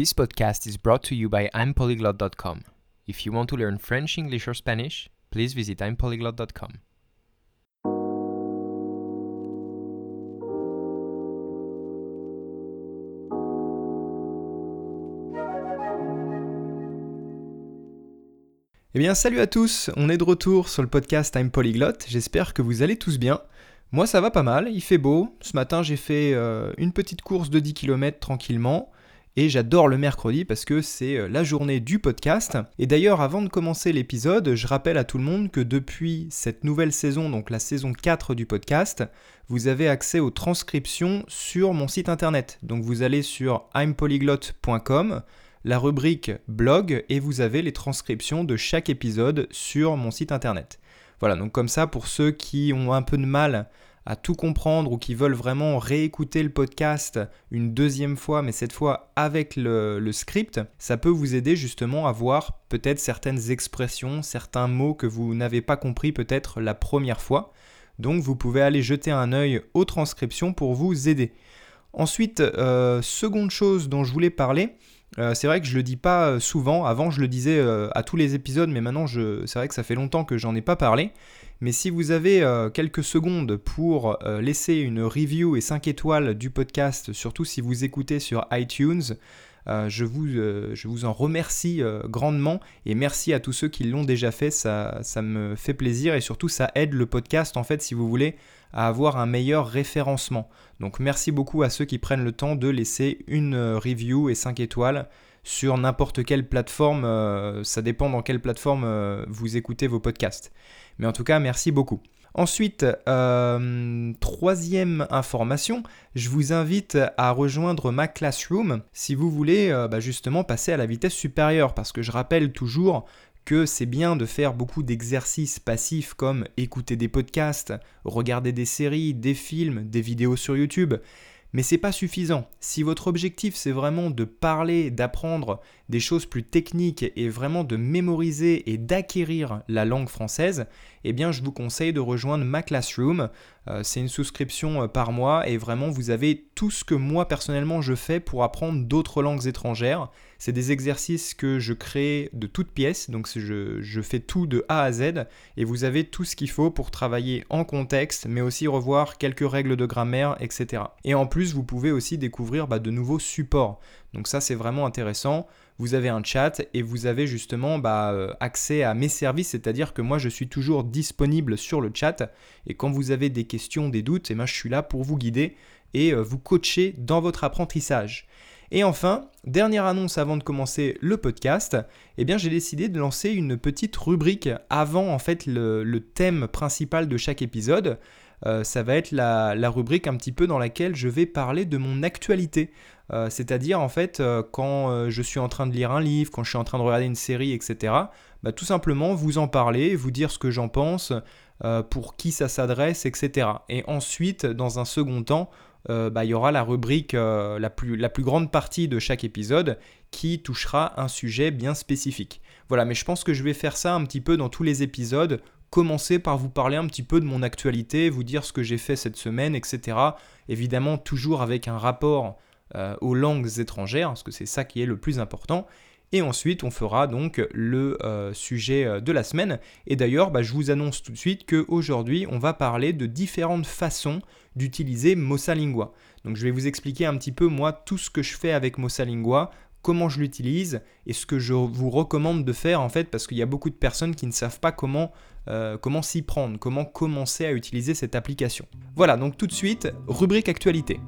This podcast is brought to you by I'mPolyglot.com. If you want to learn French, English, or Spanish, please visit I'mPolyglot.com. Eh bien salut à tous, on est de retour sur le podcast I'm Polyglot, j'espère que vous allez tous bien. Moi ça va pas mal, il fait beau, ce matin j'ai fait euh, une petite course de 10 km tranquillement, et j'adore le mercredi parce que c'est euh, la journée du podcast. Et d'ailleurs avant de commencer l'épisode, je rappelle à tout le monde que depuis cette nouvelle saison, donc la saison 4 du podcast, vous avez accès aux transcriptions sur mon site internet. Donc vous allez sur impolyglot.com la rubrique blog et vous avez les transcriptions de chaque épisode sur mon site internet. Voilà, donc comme ça, pour ceux qui ont un peu de mal à tout comprendre ou qui veulent vraiment réécouter le podcast une deuxième fois, mais cette fois avec le, script, ça peut vous aider justement à voir peut-être certaines expressions, certains mots que vous n'avez pas compris peut-être la première fois. Donc vous pouvez aller jeter un œil aux transcriptions pour vous aider. Ensuite, euh, seconde chose dont je voulais parler, euh, c'est vrai que je le dis pas euh, souvent. Avant, je le disais euh, à tous les épisodes, mais maintenant, c'est vrai que ça fait longtemps que j'en ai pas parlé. Mais si vous avez quelques secondes pour laisser une review et 5 étoiles du podcast, surtout si vous écoutez sur iTunes, je, vous, je, en remercie grandement et merci à tous ceux qui l'ont déjà fait, ça, me fait plaisir et surtout ça aide le podcast en fait si vous voulez à avoir un meilleur référencement. Donc merci beaucoup à ceux qui prennent le temps de laisser une euh, review et 5 étoiles sur n'importe quelle plateforme, euh, ça dépend dans quelle plateforme euh, vous écoutez vos podcasts. Mais en tout cas, merci beaucoup. Ensuite, troisième information, je vous invite à rejoindre ma classroom si vous voulez bah, justement passer à la vitesse supérieure, parce que je rappelle toujours que c'est bien de faire beaucoup d'exercices passifs comme écouter des podcasts, regarder des séries, des films, des vidéos sur YouTube, mais c'est pas suffisant. Si votre objectif c'est vraiment de parler, d'apprendre des choses plus techniques et vraiment de mémoriser et d'acquérir la langue française, eh bien je vous conseille de rejoindre ma classroom. Euh, c'est une souscription euh, par mois et vraiment vous avez tout ce que moi personnellement je fais pour apprendre d'autres langues étrangères. C'est des exercices que je crée de toutes pièces, donc je, fais tout de A à Z et vous avez tout ce qu'il faut pour travailler en contexte, mais aussi revoir quelques règles de grammaire, etc. Et en plus, vous pouvez aussi découvrir bah, de nouveaux supports. Donc ça, c'est vraiment intéressant. Vous avez un chat et vous avez justement bah, euh, accès à mes services, c'est-à-dire que moi, je suis toujours disponible sur le chat. Et quand vous avez des questions, des doutes, et eh je suis là pour vous guider et euh, vous coacher dans votre apprentissage. Et enfin, dernière annonce avant de commencer le podcast, eh bien j'ai décidé de lancer une petite rubrique avant en fait le, thème principal de chaque épisode. Euh, ça va être la, rubrique un petit peu dans laquelle je vais parler de mon actualité. Euh, c'est-à-dire en fait euh, quand je suis en train de lire un livre, quand je suis en train de regarder une série, etc. Bah, tout simplement vous en parler, vous dire ce que j'en pense, pour qui ça s'adresse, etc. Et ensuite, dans un second temps, euh, bah, il y aura la rubrique euh, la, plus, la plus grande partie de chaque épisode qui touchera un sujet bien spécifique. Voilà, mais je pense que je vais faire ça un petit peu dans tous les épisodes, commencer par vous parler un petit peu de mon actualité, vous dire ce que j'ai fait cette semaine, etc. Évidemment, toujours avec un rapport euh, aux langues étrangères, parce que c'est ça qui est le plus important. Et ensuite, on fera donc le sujet de la semaine. Et d'ailleurs, bah, je vous annonce tout de suite qu'aujourd'hui, on va parler de différentes façons d'utiliser Mossalingua. Donc je vais vous expliquer un petit peu moi tout ce que je fais avec Mossalingua, comment je l'utilise et ce que je vous recommande de faire en fait parce qu'il y a beaucoup de personnes qui ne savent pas comment, euh, comment s'y prendre, comment commencer à utiliser cette application. Voilà, donc tout de suite, rubrique actualité.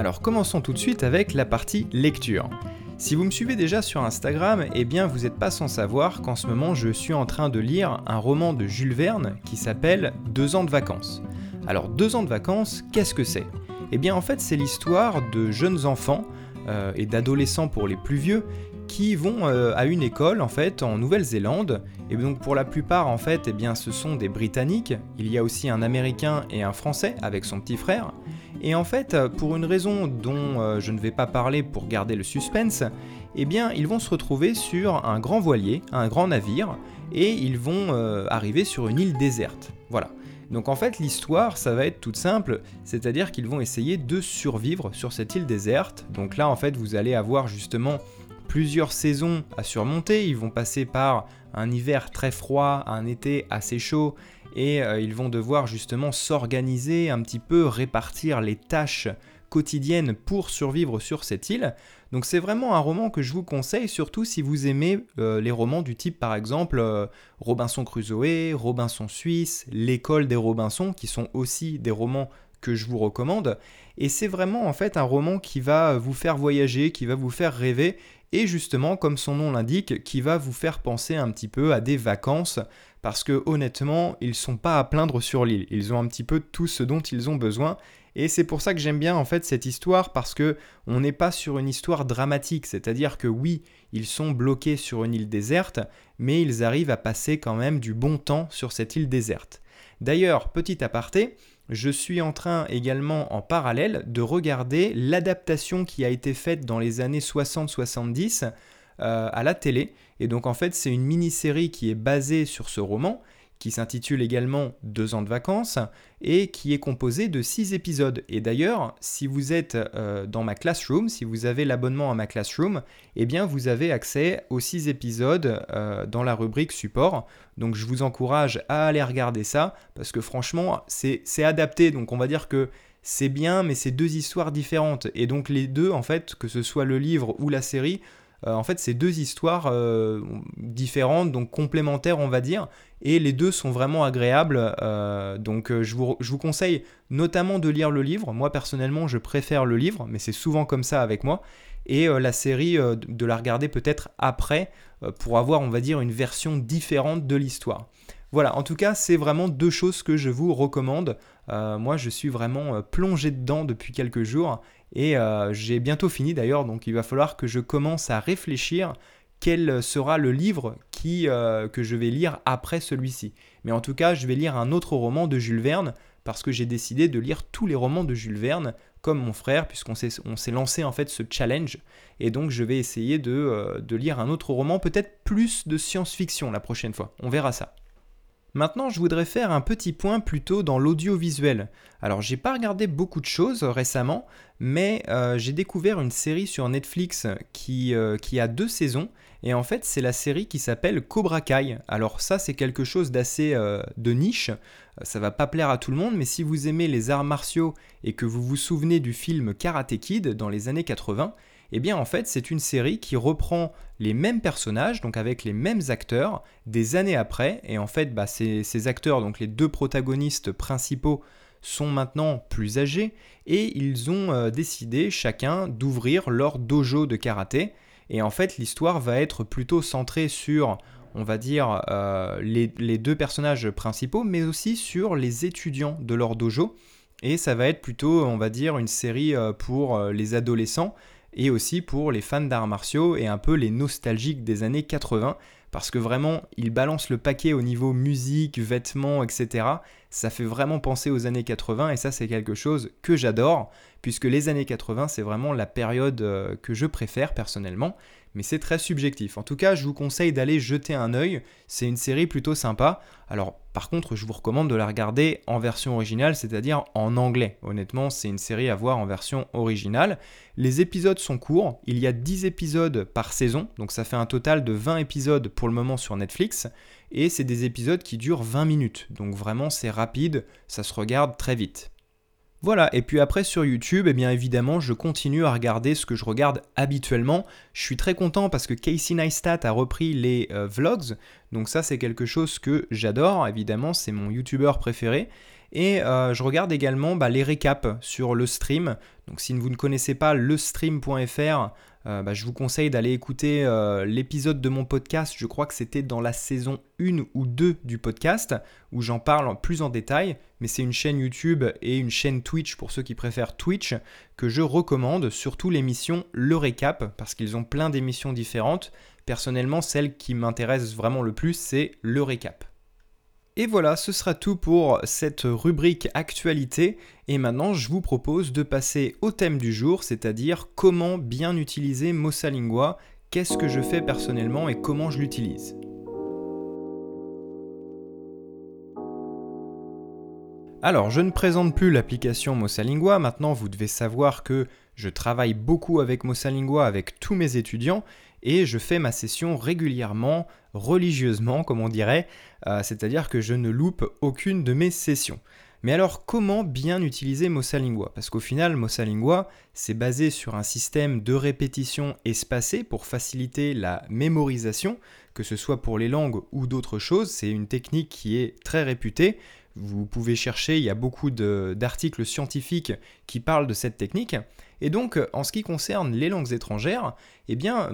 Alors commençons tout de suite avec la partie lecture. Si vous me suivez déjà sur Instagram, eh bien vous n'êtes pas sans savoir qu'en ce moment je suis en train de lire un roman de Jules Verne qui s'appelle Deux ans de vacances. Alors deux ans de vacances, qu'est-ce que c'est? Eh bien en fait c'est l'histoire de jeunes enfants euh, et d'adolescents pour les plus vieux qui vont euh, à une école en fait en Nouvelle-Zélande et donc pour la plupart en fait eh bien ce sont des Britanniques, il y a aussi un Américain et un Français avec son petit frère et en fait, pour une raison dont euh, je ne vais pas parler pour garder le suspense, eh bien, ils vont se retrouver sur un grand voilier, un grand navire, et ils vont euh, arriver sur une île déserte. Voilà. Donc en fait l'histoire ça va être toute simple, c'est-à-dire qu'ils vont essayer de survivre sur cette île déserte. Donc là en fait vous allez avoir justement plusieurs saisons à surmonter, ils vont passer par un hiver très froid, un été assez chaud, et euh, ils vont devoir justement s'organiser un petit peu, répartir les tâches quotidiennes pour survivre sur cette île. Donc c'est vraiment un roman que je vous conseille, surtout si vous aimez euh, les romans du type par exemple euh, Robinson Crusoe, Robinson Suisse, L'école des Robinson, qui sont aussi des romans que je vous recommande. Et c'est vraiment en fait un roman qui va vous faire voyager, qui va vous faire rêver, et justement, comme son nom l'indique, qui va vous faire penser un petit peu à des vacances, parce que honnêtement, ils sont pas à plaindre sur l'île. Ils ont un petit peu tout ce dont ils ont besoin, et c'est pour ça que j'aime bien en fait cette histoire parce que on n'est pas sur une histoire dramatique, c'est-à-dire que oui, ils sont bloqués sur une île déserte, mais ils arrivent à passer quand même du bon temps sur cette île déserte. D'ailleurs, petit aparté, je suis en train également en parallèle de regarder l'adaptation qui a été faite dans les années 60-70 euh, à la télé. Et donc en fait c'est une mini-série qui est basée sur ce roman qui s'intitule également Deux ans de vacances et qui est composé de six épisodes. Et d'ailleurs, si vous êtes euh, dans ma classroom, si vous avez l'abonnement à ma classroom, eh bien vous avez accès aux six épisodes euh, dans la rubrique support. Donc je vous encourage à aller regarder ça parce que franchement, c'est adapté. Donc on va dire que c'est bien, mais c'est deux histoires différentes. Et donc les deux, en fait, que ce soit le livre ou la série, en fait, c'est deux histoires euh, différentes, donc complémentaires, on va dire, et les deux sont vraiment agréables. Euh, donc, je, vous, conseille notamment de lire le livre. Moi, personnellement, je préfère le livre, mais c'est souvent comme ça avec moi. Et la série, de la regarder peut-être après, pour avoir, on va dire, une version différente de l'histoire. Voilà, en tout cas, c'est vraiment deux choses que je vous recommande. moi, je suis vraiment plongé dedans depuis quelques jours et euh, j'ai bientôt fini d'ailleurs, donc il va falloir que je commence à réfléchir quel sera le livre qui, euh, que je vais lire après celui-ci. Mais en tout cas, je vais lire un autre roman de Jules Verne parce que j'ai décidé de lire tous les romans de Jules Verne comme mon frère puisqu'on s'est lancé en fait ce challenge et donc je vais essayer de, euh, de lire un autre roman, peut-être plus de science-fiction la prochaine fois. On verra ça. Maintenant, je voudrais faire un petit point plutôt dans l'audiovisuel. Alors, j'ai pas regardé beaucoup de choses récemment, mais euh, j'ai découvert une série sur Netflix qui, euh, qui a deux saisons, et en fait, c'est la série qui s'appelle Cobra Kai. Alors, ça, c'est quelque chose d'assez euh, de niche. Ça va pas plaire à tout le monde, mais si vous aimez les arts martiaux et que vous vous souvenez du film Karate Kid dans les années 80, eh bien en fait c'est une série qui reprend les mêmes personnages, donc avec les mêmes acteurs, des années après, et en fait bah, ces, acteurs, donc les deux protagonistes principaux, sont maintenant plus âgés, et ils ont euh, décidé chacun d'ouvrir leur dojo de karaté, et en fait l'histoire va être plutôt centrée sur on va dire, euh, les, deux personnages principaux, mais aussi sur les étudiants de leur dojo. Et ça va être plutôt, on va dire, une série euh, pour les adolescents et aussi pour les fans d'arts martiaux et un peu les nostalgiques des années 80 parce que vraiment il balance le paquet au niveau musique, vêtements, etc. Ça fait vraiment penser aux années 80 et ça c'est quelque chose que j'adore puisque les années 80 c'est vraiment la période euh, que je préfère personnellement mais c'est très subjectif. En tout cas, je vous conseille d'aller jeter un œil, c'est une série plutôt sympa. Alors, par contre, je vous recommande de la regarder en version originale, c'est-à-dire en anglais. Honnêtement, c'est une série à voir en version originale. Les épisodes sont courts, il y a 10 épisodes par saison, donc ça fait un total de 20 épisodes pour le moment sur Netflix, et c'est des épisodes qui durent 20 minutes, donc vraiment c'est rapide, ça se regarde très vite. Voilà, et puis après sur YouTube, eh bien évidemment, je continue à regarder ce que je regarde habituellement. Je suis très content parce que Casey Neistat a repris les euh, vlogs, donc ça c'est quelque chose que j'adore, évidemment, c'est mon YouTuber préféré. Et euh, je regarde également bah, les récaps sur le stream. Donc si vous ne connaissez pas lestream.fr, euh, bah, je vous conseille d'aller écouter euh, l'épisode de mon podcast. Je crois que c'était dans la saison 1 ou 2 du podcast où j'en parle plus en détail. Mais c'est une chaîne YouTube et une chaîne Twitch pour ceux qui préfèrent Twitch que je recommande, surtout l'émission Le Récap parce qu'ils ont plein d'émissions différentes. Personnellement, celle qui m'intéresse vraiment le plus, c'est Le Récap. Et voilà, ce sera tout pour cette rubrique actualité. Et maintenant, je vous propose de passer au thème du jour, c'est-à-dire comment bien utiliser Mossalingua, qu'est-ce que je fais personnellement et comment je l'utilise? Alors, je ne présente plus l'application Mossalingua, maintenant vous devez savoir que je travaille beaucoup avec Mossalingua avec tous mes étudiants et je fais ma session régulièrement, religieusement comme on dirait, euh, c'est-à-dire que je ne loupe aucune de mes sessions. Mais alors comment bien utiliser Mossalingua? Parce qu'au final, Mossalingua, c'est basé sur un système de répétition espacée pour faciliter la mémorisation, que ce soit pour les langues ou d'autres choses. C'est une technique qui est très réputée. Vous pouvez chercher, il y a beaucoup d'articles scientifiques qui parlent de cette technique. Et donc, en ce qui concerne les langues étrangères, eh bien,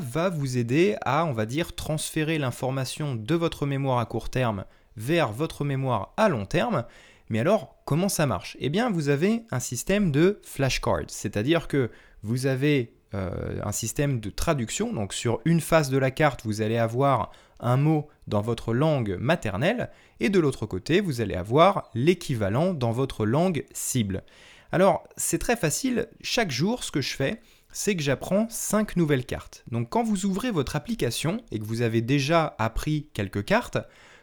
va vous aider à, on va dire, transférer l'information de votre mémoire à court terme vers votre mémoire à long terme. Mais alors, comment ça marche? Eh bien, vous avez un système de flashcards, c'est-à-dire que vous avez euh, un système de traduction. Donc, sur une face de la carte, vous allez avoir un mot dans votre langue maternelle, et de l'autre côté, vous allez avoir l'équivalent dans votre langue cible. Alors, c'est très facile, chaque jour, ce que je fais, c'est que j'apprends 5 nouvelles cartes. Donc quand vous ouvrez votre application et que vous avez déjà appris quelques cartes,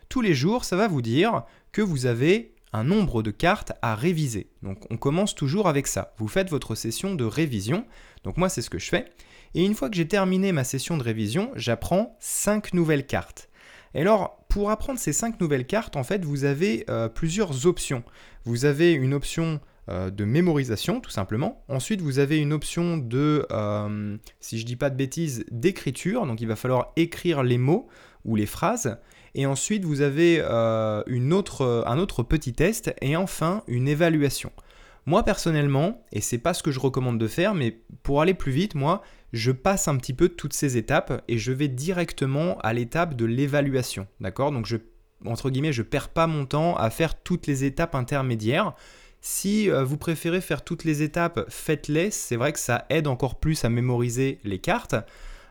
tous les jours, ça va vous dire que vous avez un nombre de cartes à réviser. Donc on commence toujours avec ça. Vous faites votre session de révision. Donc moi, c'est ce que je fais. Et une fois que j'ai terminé ma session de révision, j'apprends 5 nouvelles cartes. Et alors, pour apprendre ces 5 nouvelles cartes, en fait, vous avez euh, plusieurs options. Vous avez une option euh, de mémorisation, tout simplement. Ensuite, vous avez une option de, euh, si je dis pas de bêtises, d'écriture. Donc, il va falloir écrire les mots ou les phrases. Et ensuite, vous avez une autre, un autre petit test. Et enfin, une évaluation. Moi personnellement, et c'est pas ce que je recommande de faire, mais pour aller plus vite, moi, je passe un petit peu toutes ces étapes et je vais directement à l'étape de l'évaluation. D'accord? Donc je entre guillemets, je perds pas mon temps à faire toutes les étapes intermédiaires. Si euh, vous préférez faire toutes les étapes, faites-les. C'est vrai que ça aide encore plus à mémoriser les cartes.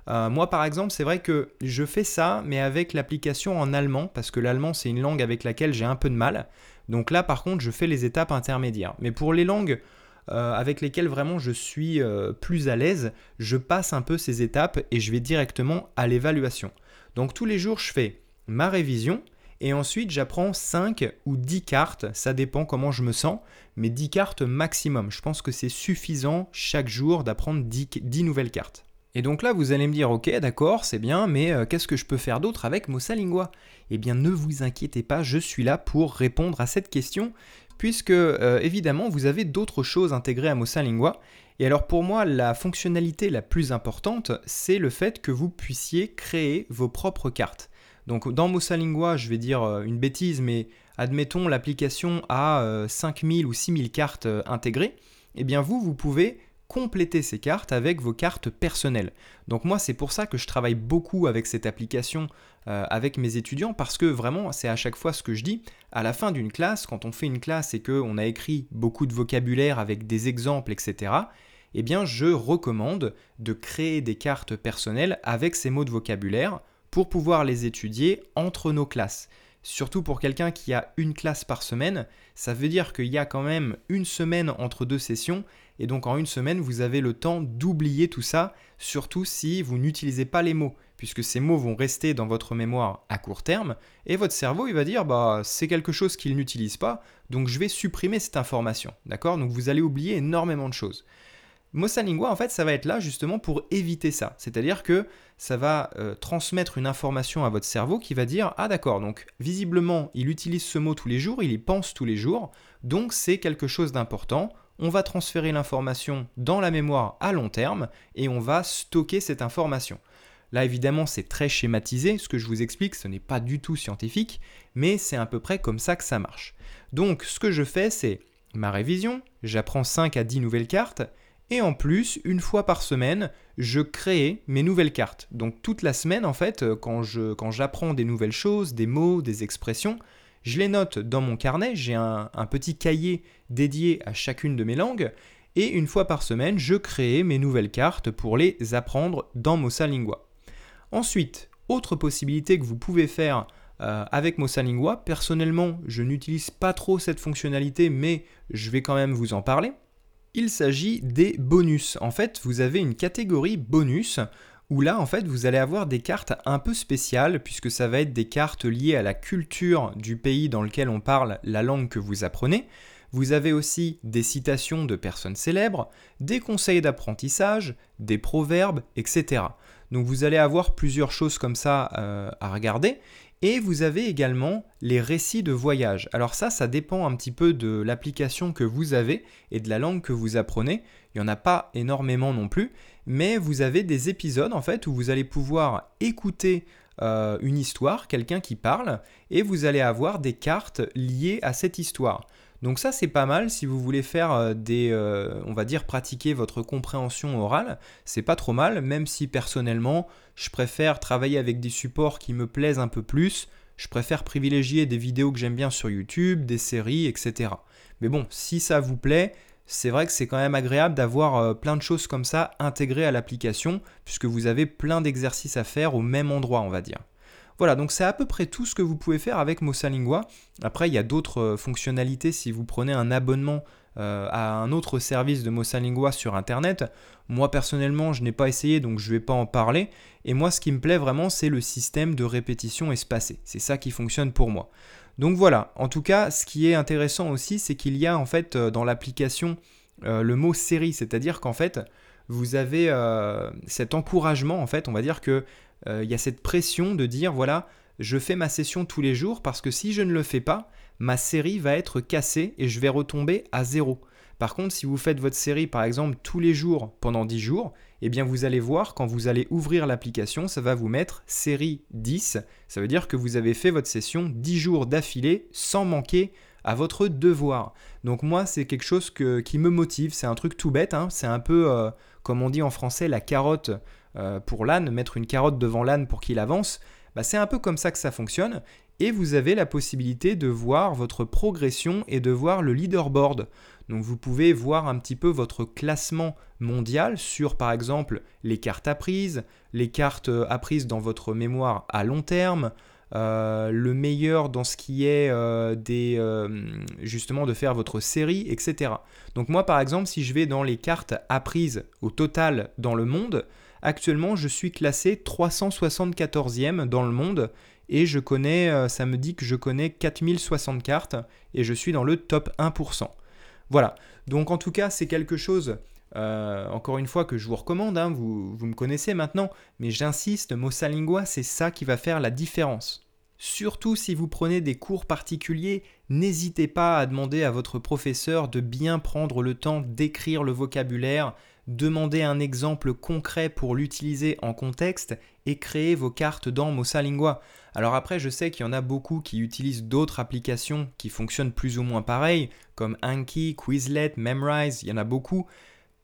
Euh, moi, par exemple, c'est vrai que je fais ça, mais avec l'application en allemand, parce que l'allemand, c'est une langue avec laquelle j'ai un peu de mal. Donc là, par contre, je fais les étapes intermédiaires. Mais pour les langues avec lesquelles vraiment je suis euh, plus à l'aise, je passe un peu ces étapes et je vais directement à l'évaluation. Donc tous les jours, je fais ma révision. Et ensuite, j'apprends 5 ou 10 cartes, ça dépend comment je me sens, mais 10 cartes maximum. Je pense que c'est suffisant chaque jour d'apprendre 10, 10 nouvelles cartes. Et donc là, vous allez me dire, ok, d'accord, c'est bien, mais euh, qu'est-ce que je peux faire d'autre avec Mossalingua Eh bien, ne vous inquiétez pas, je suis là pour répondre à cette question, puisque euh, évidemment, vous avez d'autres choses intégrées à Mossalingua. Et alors pour moi, la fonctionnalité la plus importante, c'est le fait que vous puissiez créer vos propres cartes. Donc dans Mossalingua, je vais dire euh, une bêtise, mais admettons l'application a 5000 ou 6000 cartes intégrées, eh bien vous, vous pouvez compléter ces cartes avec vos cartes personnelles. Donc moi c'est pour ça que je travaille beaucoup avec cette application euh, avec mes étudiants parce que vraiment c'est à chaque fois ce que je dis. À la fin d'une classe, quand on fait une classe et qu'on a écrit beaucoup de vocabulaire avec des exemples, etc., eh bien je recommande de créer des cartes personnelles avec ces mots de vocabulaire pour pouvoir les étudier entre nos classes. Surtout pour quelqu'un qui a une classe par semaine, ça veut dire qu'il y a quand même une semaine entre deux sessions et donc en une semaine, vous avez le temps d'oublier tout ça, surtout si vous n'utilisez pas les mots, puisque ces mots vont rester dans votre mémoire à court terme, et votre cerveau, il va dire, bah c'est quelque chose qu'il n'utilise pas, donc je vais supprimer cette information. D'accord? Donc vous allez oublier énormément de choses. Mossalingua, en fait, ça va être là justement pour éviter ça. C'est-à-dire que ça va euh, transmettre une information à votre cerveau qui va dire Ah, d'accord, donc visiblement, il utilise ce mot tous les jours, il y pense tous les jours, donc c'est quelque chose d'important on va transférer l'information dans la mémoire à long terme et on va stocker cette information. Là, évidemment, c'est très schématisé. Ce que je vous explique, ce n'est pas du tout scientifique, mais c'est à peu près comme ça que ça marche. Donc, ce que je fais, c'est ma révision, j'apprends 5 à 10 nouvelles cartes, et en plus, une fois par semaine, je crée mes nouvelles cartes. Donc, toute la semaine, en fait, quand j'apprends quand des nouvelles choses, des mots, des expressions, je les note dans mon carnet, j'ai un, petit cahier dédié à chacune de mes langues, et une fois par semaine, je crée mes nouvelles cartes pour les apprendre dans Mossalingua. Ensuite, autre possibilité que vous pouvez faire euh, avec Mossalingua, personnellement, je n'utilise pas trop cette fonctionnalité, mais je vais quand même vous en parler. Il s'agit des bonus. En fait, vous avez une catégorie bonus où là en fait vous allez avoir des cartes un peu spéciales puisque ça va être des cartes liées à la culture du pays dans lequel on parle la langue que vous apprenez. Vous avez aussi des citations de personnes célèbres, des conseils d'apprentissage, des proverbes, etc. Donc vous allez avoir plusieurs choses comme ça euh, à regarder. Et vous avez également les récits de voyage. Alors ça, ça dépend un petit peu de l'application que vous avez et de la langue que vous apprenez. Il n'y en a pas énormément non plus, mais vous avez des épisodes en fait où vous allez pouvoir écouter euh, une histoire, quelqu'un qui parle, et vous allez avoir des cartes liées à cette histoire. Donc ça c'est pas mal si vous voulez faire euh, des, euh, on va dire pratiquer votre compréhension orale, c'est pas trop mal, même si personnellement je préfère travailler avec des supports qui me plaisent un peu plus, je préfère privilégier des vidéos que j'aime bien sur YouTube, des séries, etc. Mais bon, si ça vous plaît, c'est vrai que c'est quand même agréable d'avoir euh, plein de choses comme ça intégrées à l'application, puisque vous avez plein d'exercices à faire au même endroit, on va dire. Voilà, donc c'est à peu près tout ce que vous pouvez faire avec Mossalingua. Après, il y a d'autres euh, fonctionnalités si vous prenez un abonnement euh, à un autre service de Mossalingua sur Internet. Moi personnellement, je n'ai pas essayé, donc je ne vais pas en parler. Et moi, ce qui me plaît vraiment, c'est le système de répétition espacée. C'est ça qui fonctionne pour moi. Donc voilà, en tout cas, ce qui est intéressant aussi, c'est qu'il y a en fait euh, dans l'application le mot série, c'est-à-dire qu'en fait, vous avez cet encouragement, en fait, on va dire que euh, il y a cette pression de dire voilà, je fais ma session tous les jours parce que si je ne le fais pas, ma série va être cassée et je vais retomber à zéro. Par contre, si vous faites votre série par exemple tous les jours pendant 10 jours, eh bien vous allez voir quand vous allez ouvrir l'application, ça va vous mettre série 10. Ça veut dire que vous avez fait votre session 10 jours d'affilée sans manquer à votre devoir. Donc moi, c'est quelque chose qui me motive. C'est un truc tout bête. Hein. C'est un peu, euh, comme on dit en français, la carotte euh, pour l'âne, mettre une carotte devant l'âne pour qu'il avance, bah, c'est un peu comme ça que ça fonctionne. Et vous avez la possibilité de voir votre progression et de voir le leaderboard. Donc vous pouvez voir un petit peu votre classement mondial sur par exemple les cartes apprises, les cartes euh, apprises dans votre mémoire à long terme, euh, le meilleur dans ce qui est des, justement de faire votre série, etc. Donc moi par exemple si je vais dans les cartes apprises au total dans le monde, Actuellement, je suis classé 374e dans le monde et je connais, euh, ça me dit que je connais 4060 cartes et je suis dans le top 1%. Voilà, donc en tout cas, c'est quelque chose, euh, encore une fois, que je vous recommande, hein. vous, vous me connaissez maintenant, mais j'insiste, Mossalingua, c'est ça qui va faire la différence. Surtout si vous prenez des cours particuliers, n'hésitez pas à demander à votre professeur de bien prendre le temps d'écrire le vocabulaire, demandez un exemple concret pour l'utiliser en contexte et créer vos cartes dans Mossalingua. Alors après, je sais qu'il y en a beaucoup qui utilisent d'autres applications qui fonctionnent plus ou moins pareil, comme Anki, Quizlet, Memrise, il y en a beaucoup.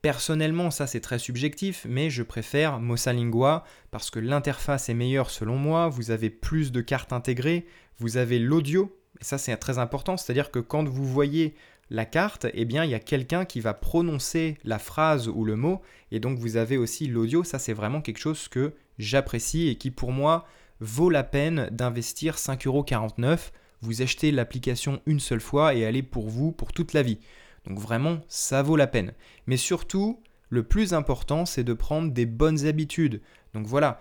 Personnellement, ça c'est très subjectif, mais je préfère Mossalingua parce que l'interface est meilleure selon moi, vous avez plus de cartes intégrées, vous avez l'audio, et ça c'est très important, c'est-à-dire que quand vous voyez la carte, eh bien, il y a quelqu'un qui va prononcer la phrase ou le mot, et donc vous avez aussi l'audio. Ça, c'est vraiment quelque chose que j'apprécie et qui, pour moi, vaut la peine d'investir 5,49€. Vous achetez l'application une seule fois et elle est pour vous pour toute la vie. Donc vraiment, ça vaut la peine. Mais surtout, le plus important, c'est de prendre des bonnes habitudes. Donc voilà,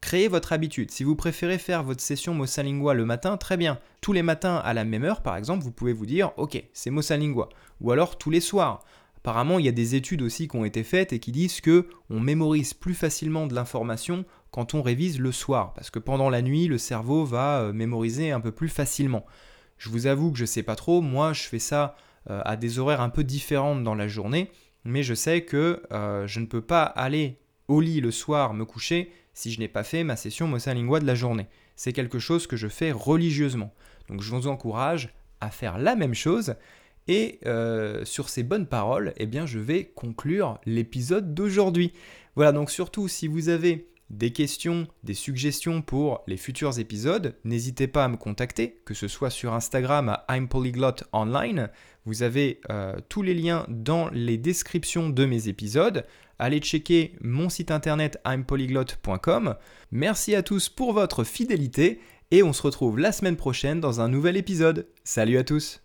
Créez votre habitude. Si vous préférez faire votre session Mossalingua le matin, très bien. Tous les matins à la même heure, par exemple, vous pouvez vous dire Ok, c'est Mossalingua. Ou alors tous les soirs. Apparemment, il y a des études aussi qui ont été faites et qui disent que on mémorise plus facilement de l'information quand on révise le soir, parce que pendant la nuit, le cerveau va euh, mémoriser un peu plus facilement. Je vous avoue que je ne sais pas trop. Moi, je fais ça euh, à des horaires un peu différentes dans la journée, mais je sais que euh, je ne peux pas aller au lit le soir me coucher si je n'ai pas fait ma session Mossalingua de la journée. C'est quelque chose que je fais religieusement. Donc je vous encourage à faire la même chose. Et euh, sur ces bonnes paroles, eh bien, je vais conclure l'épisode d'aujourd'hui. Voilà, donc surtout si vous avez des questions, des suggestions pour les futurs épisodes, n'hésitez pas à me contacter, que ce soit sur Instagram à I'm Online. Vous avez euh, tous les liens dans les descriptions de mes épisodes. Allez checker mon site internet impolyglot.com. Merci à tous pour votre fidélité et on se retrouve la semaine prochaine dans un nouvel épisode. Salut à tous